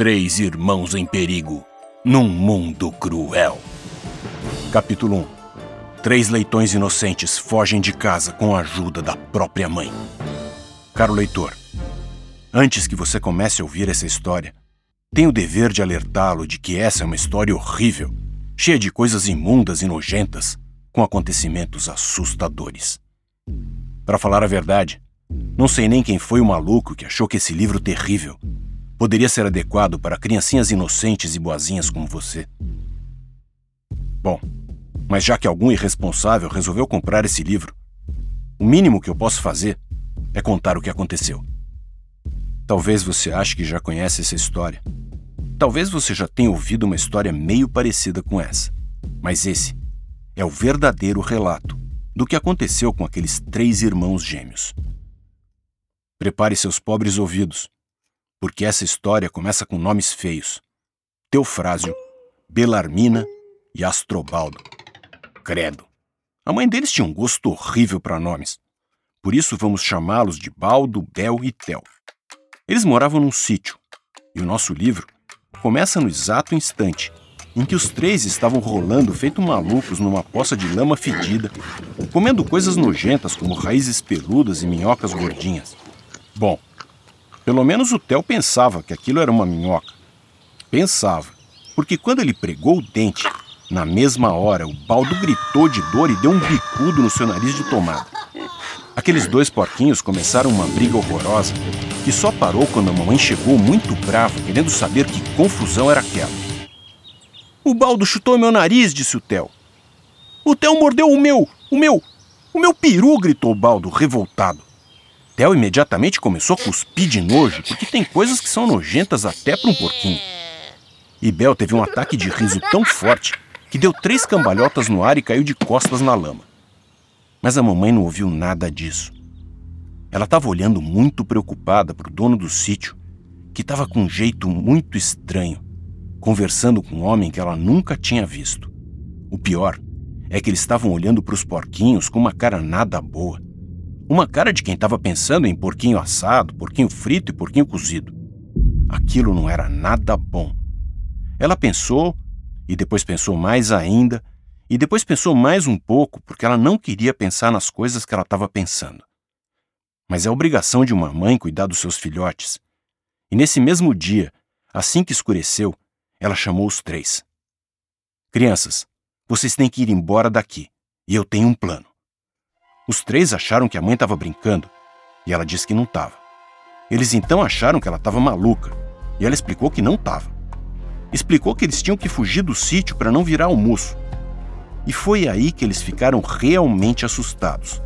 Três irmãos em perigo, num mundo cruel. Capítulo 1 Três leitões inocentes fogem de casa com a ajuda da própria mãe. Caro leitor, antes que você comece a ouvir essa história, tenho o dever de alertá-lo de que essa é uma história horrível, cheia de coisas imundas e nojentas, com acontecimentos assustadores. Para falar a verdade, não sei nem quem foi o maluco que achou que esse livro terrível poderia ser adequado para criancinhas inocentes e boazinhas como você. Bom, mas já que algum irresponsável resolveu comprar esse livro, o mínimo que eu posso fazer é contar o que aconteceu. Talvez você ache que já conhece essa história. Talvez você já tenha ouvido uma história meio parecida com essa. Mas esse é o verdadeiro relato do que aconteceu com aqueles três irmãos gêmeos. Prepare seus pobres ouvidos, porque essa história começa com nomes feios: Teofrásio, Belarmina e Astrobaldo. Credo. A mãe deles tinha um gosto horrível para nomes. Por isso vamos chamá-los de Baldo, Bel e Tel. Eles moravam num sítio, e o nosso livro começa no exato instante em que os três estavam rolando feito malucos numa poça de lama fedida, comendo coisas nojentas como raízes peludas e minhocas gordinhas. Bom, pelo menos o Theo pensava que aquilo era uma minhoca. Pensava, porque quando ele pregou o dente, na mesma hora o baldo gritou de dor e deu um bicudo no seu nariz de tomada. Aqueles dois porquinhos começaram uma briga horrorosa que só parou quando a mamãe chegou muito brava, querendo saber que confusão era aquela. O baldo chutou meu nariz, disse o Theo. O Theo mordeu o meu, o meu, o meu peru, gritou o baldo, revoltado. Theo imediatamente começou a cuspir de nojo, porque tem coisas que são nojentas até para um porquinho. E Bel teve um ataque de riso tão forte que deu três cambalhotas no ar e caiu de costas na lama. Mas a mamãe não ouviu nada disso. Ela estava olhando muito preocupada para o dono do sítio, que estava com um jeito muito estranho, conversando com um homem que ela nunca tinha visto. O pior é que eles estavam olhando para os porquinhos com uma cara nada boa. Uma cara de quem estava pensando em porquinho assado, porquinho frito e porquinho cozido. Aquilo não era nada bom. Ela pensou, e depois pensou mais ainda, e depois pensou mais um pouco, porque ela não queria pensar nas coisas que ela estava pensando. Mas é obrigação de uma mãe cuidar dos seus filhotes. E nesse mesmo dia, assim que escureceu, ela chamou os três. Crianças, vocês têm que ir embora daqui, e eu tenho um plano. Os três acharam que a mãe estava brincando e ela disse que não estava. Eles então acharam que ela estava maluca e ela explicou que não estava. Explicou que eles tinham que fugir do sítio para não virar almoço. E foi aí que eles ficaram realmente assustados.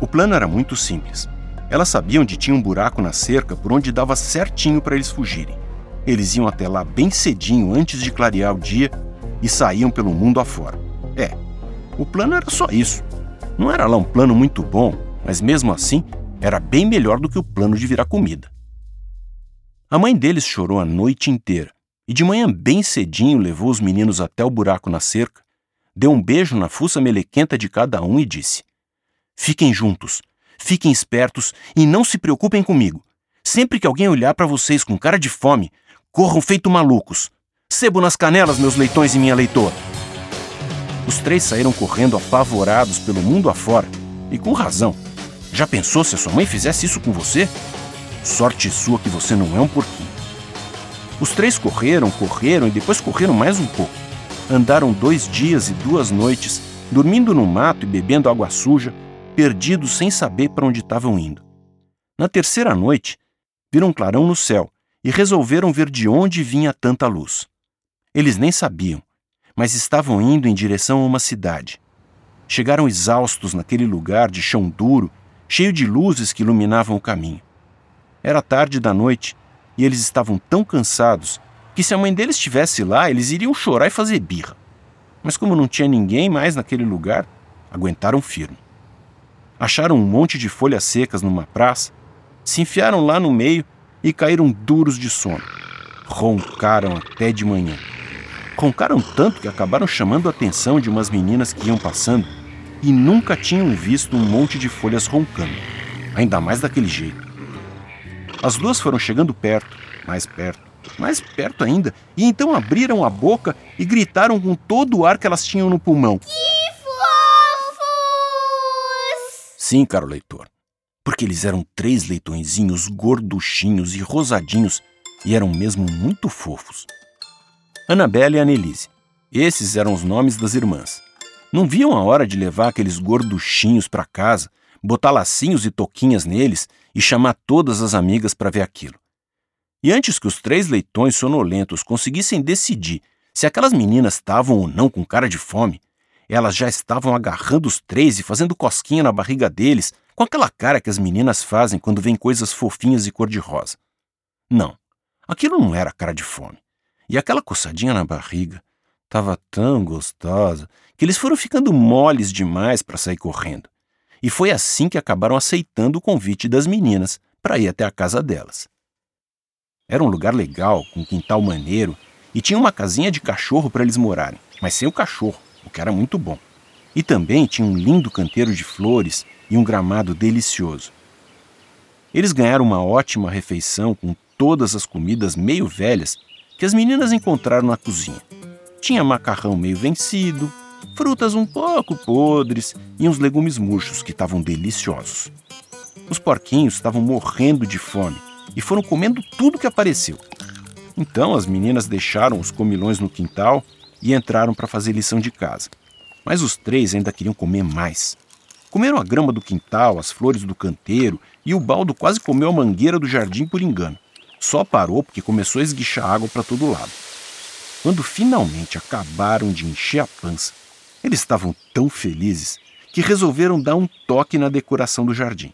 O plano era muito simples. Elas sabiam onde tinha um buraco na cerca por onde dava certinho para eles fugirem. Eles iam até lá bem cedinho antes de clarear o dia e saíam pelo mundo afora. É, o plano era só isso. Não era lá um plano muito bom, mas mesmo assim era bem melhor do que o plano de virar comida. A mãe deles chorou a noite inteira e de manhã bem cedinho levou os meninos até o buraco na cerca, deu um beijo na fuça melequenta de cada um e disse: Fiquem juntos, fiquem espertos e não se preocupem comigo. Sempre que alguém olhar para vocês com cara de fome, corram feito malucos. Sebo nas canelas, meus leitões e minha leitora. Os três saíram correndo apavorados pelo mundo afora, e com razão. Já pensou se a sua mãe fizesse isso com você? Sorte sua que você não é um porquinho. Os três correram, correram e depois correram mais um pouco. Andaram dois dias e duas noites, dormindo no mato e bebendo água suja, perdidos sem saber para onde estavam indo. Na terceira noite, viram um clarão no céu e resolveram ver de onde vinha tanta luz. Eles nem sabiam, mas estavam indo em direção a uma cidade. Chegaram exaustos naquele lugar de chão duro, cheio de luzes que iluminavam o caminho. Era tarde da noite e eles estavam tão cansados que, se a mãe deles estivesse lá, eles iriam chorar e fazer birra. Mas, como não tinha ninguém mais naquele lugar, aguentaram firme. Acharam um monte de folhas secas numa praça, se enfiaram lá no meio e caíram duros de sono. Roncaram até de manhã. Roncaram tanto que acabaram chamando a atenção de umas meninas que iam passando e nunca tinham visto um monte de folhas roncando, ainda mais daquele jeito. As duas foram chegando perto, mais perto, mais perto ainda, e então abriram a boca e gritaram com todo o ar que elas tinham no pulmão. Que fofos! Sim, caro leitor, porque eles eram três leitõezinhos gorduchinhos e rosadinhos e eram mesmo muito fofos. Annabelle e Annelise. Esses eram os nomes das irmãs. Não viam a hora de levar aqueles gorduchinhos para casa, botar lacinhos e toquinhas neles e chamar todas as amigas para ver aquilo. E antes que os três leitões sonolentos conseguissem decidir se aquelas meninas estavam ou não com cara de fome, elas já estavam agarrando os três e fazendo cosquinha na barriga deles, com aquela cara que as meninas fazem quando vêm coisas fofinhas e cor-de-rosa. Não, aquilo não era cara de fome. E aquela coçadinha na barriga estava tão gostosa que eles foram ficando moles demais para sair correndo. E foi assim que acabaram aceitando o convite das meninas para ir até a casa delas. Era um lugar legal, com quintal maneiro, e tinha uma casinha de cachorro para eles morarem, mas sem o cachorro, o que era muito bom. E também tinha um lindo canteiro de flores e um gramado delicioso. Eles ganharam uma ótima refeição com todas as comidas meio velhas que as meninas encontraram na cozinha. Tinha macarrão meio vencido, frutas um pouco podres e uns legumes murchos que estavam deliciosos. Os porquinhos estavam morrendo de fome e foram comendo tudo que apareceu. Então as meninas deixaram os comilões no quintal e entraram para fazer lição de casa. Mas os três ainda queriam comer mais. Comeram a grama do quintal, as flores do canteiro e o baldo quase comeu a mangueira do jardim por engano. Só parou porque começou a esguichar água para todo lado. Quando finalmente acabaram de encher a pança, eles estavam tão felizes que resolveram dar um toque na decoração do jardim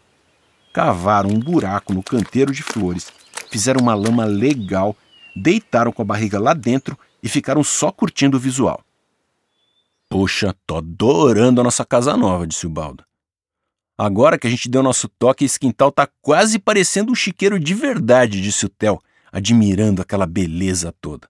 cavaram um buraco no canteiro de flores, fizeram uma lama legal, deitaram com a barriga lá dentro e ficaram só curtindo o visual. Poxa, tô adorando a nossa casa nova, disse o Baldo. Agora que a gente deu nosso toque, esse quintal tá quase parecendo um chiqueiro de verdade, disse o Theo, admirando aquela beleza toda.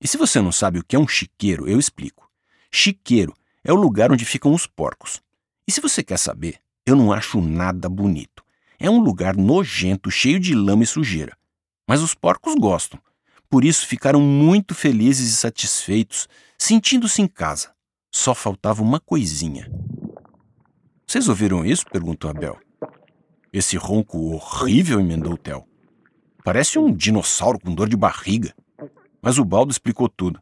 E se você não sabe o que é um chiqueiro, eu explico. Chiqueiro é o lugar onde ficam os porcos. E se você quer saber, eu não acho nada bonito. É um lugar nojento, cheio de lama e sujeira. Mas os porcos gostam. Por isso ficaram muito felizes e satisfeitos, sentindo-se em casa. Só faltava uma coisinha. Vocês ouviram isso? perguntou Abel. Esse ronco horrível, emendou o Theo. Parece um dinossauro com dor de barriga. Mas o Baldo explicou tudo.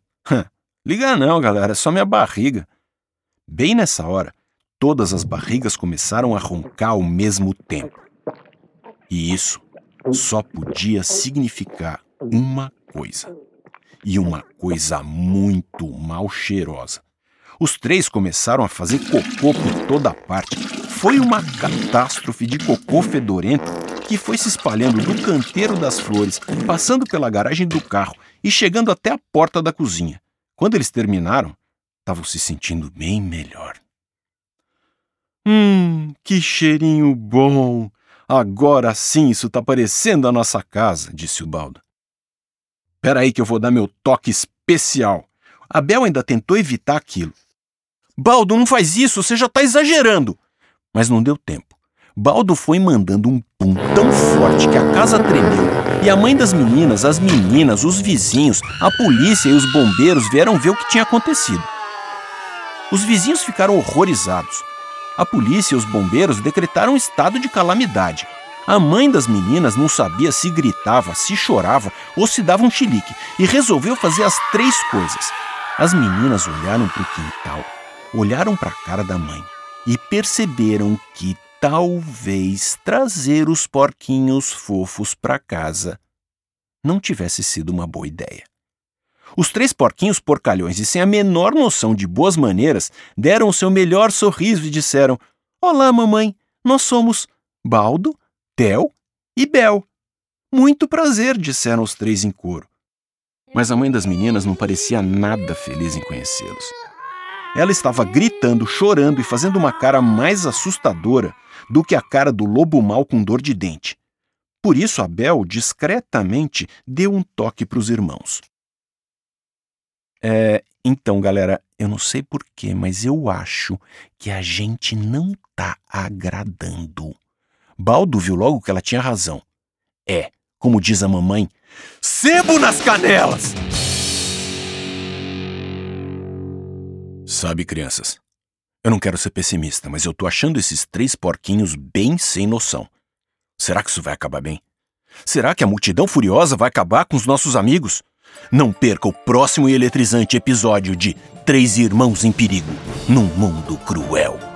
Liga não, galera, é só minha barriga. Bem nessa hora, todas as barrigas começaram a roncar ao mesmo tempo. E isso só podia significar uma coisa. E uma coisa muito mal cheirosa. Os três começaram a fazer cocô por toda parte. Foi uma catástrofe de cocô fedorento que foi se espalhando do canteiro das flores, passando pela garagem do carro e chegando até a porta da cozinha. Quando eles terminaram, estavam se sentindo bem melhor. Hum, que cheirinho bom! Agora sim isso tá parecendo a nossa casa, disse o Baldo. Espera aí que eu vou dar meu toque especial. Abel ainda tentou evitar aquilo. Baldo, não faz isso, você já tá exagerando! Mas não deu tempo. Baldo foi mandando um pum tão forte que a casa tremeu. E a mãe das meninas, as meninas, os vizinhos, a polícia e os bombeiros vieram ver o que tinha acontecido. Os vizinhos ficaram horrorizados. A polícia e os bombeiros decretaram estado de calamidade. A mãe das meninas não sabia se gritava, se chorava ou se dava um chilique e resolveu fazer as três coisas. As meninas olharam para o quintal, olharam para a cara da mãe e perceberam que talvez trazer os porquinhos fofos para casa não tivesse sido uma boa ideia. Os três porquinhos porcalhões e sem a menor noção de boas maneiras deram o seu melhor sorriso e disseram: Olá, mamãe, nós somos Baldo, Tel e Bel. Muito prazer, disseram os três em coro. Mas a mãe das meninas não parecia nada feliz em conhecê-los. Ela estava gritando, chorando e fazendo uma cara mais assustadora do que a cara do lobo mau com dor de dente. Por isso, Abel discretamente deu um toque para os irmãos. É, então, galera, eu não sei porquê, mas eu acho que a gente não tá agradando. Baldo viu logo que ela tinha razão. É, como diz a mamãe, Sebo nas canelas! Sabe, crianças, eu não quero ser pessimista, mas eu tô achando esses três porquinhos bem sem noção. Será que isso vai acabar bem? Será que a multidão furiosa vai acabar com os nossos amigos? Não perca o próximo e eletrizante episódio de Três Irmãos em Perigo num Mundo Cruel.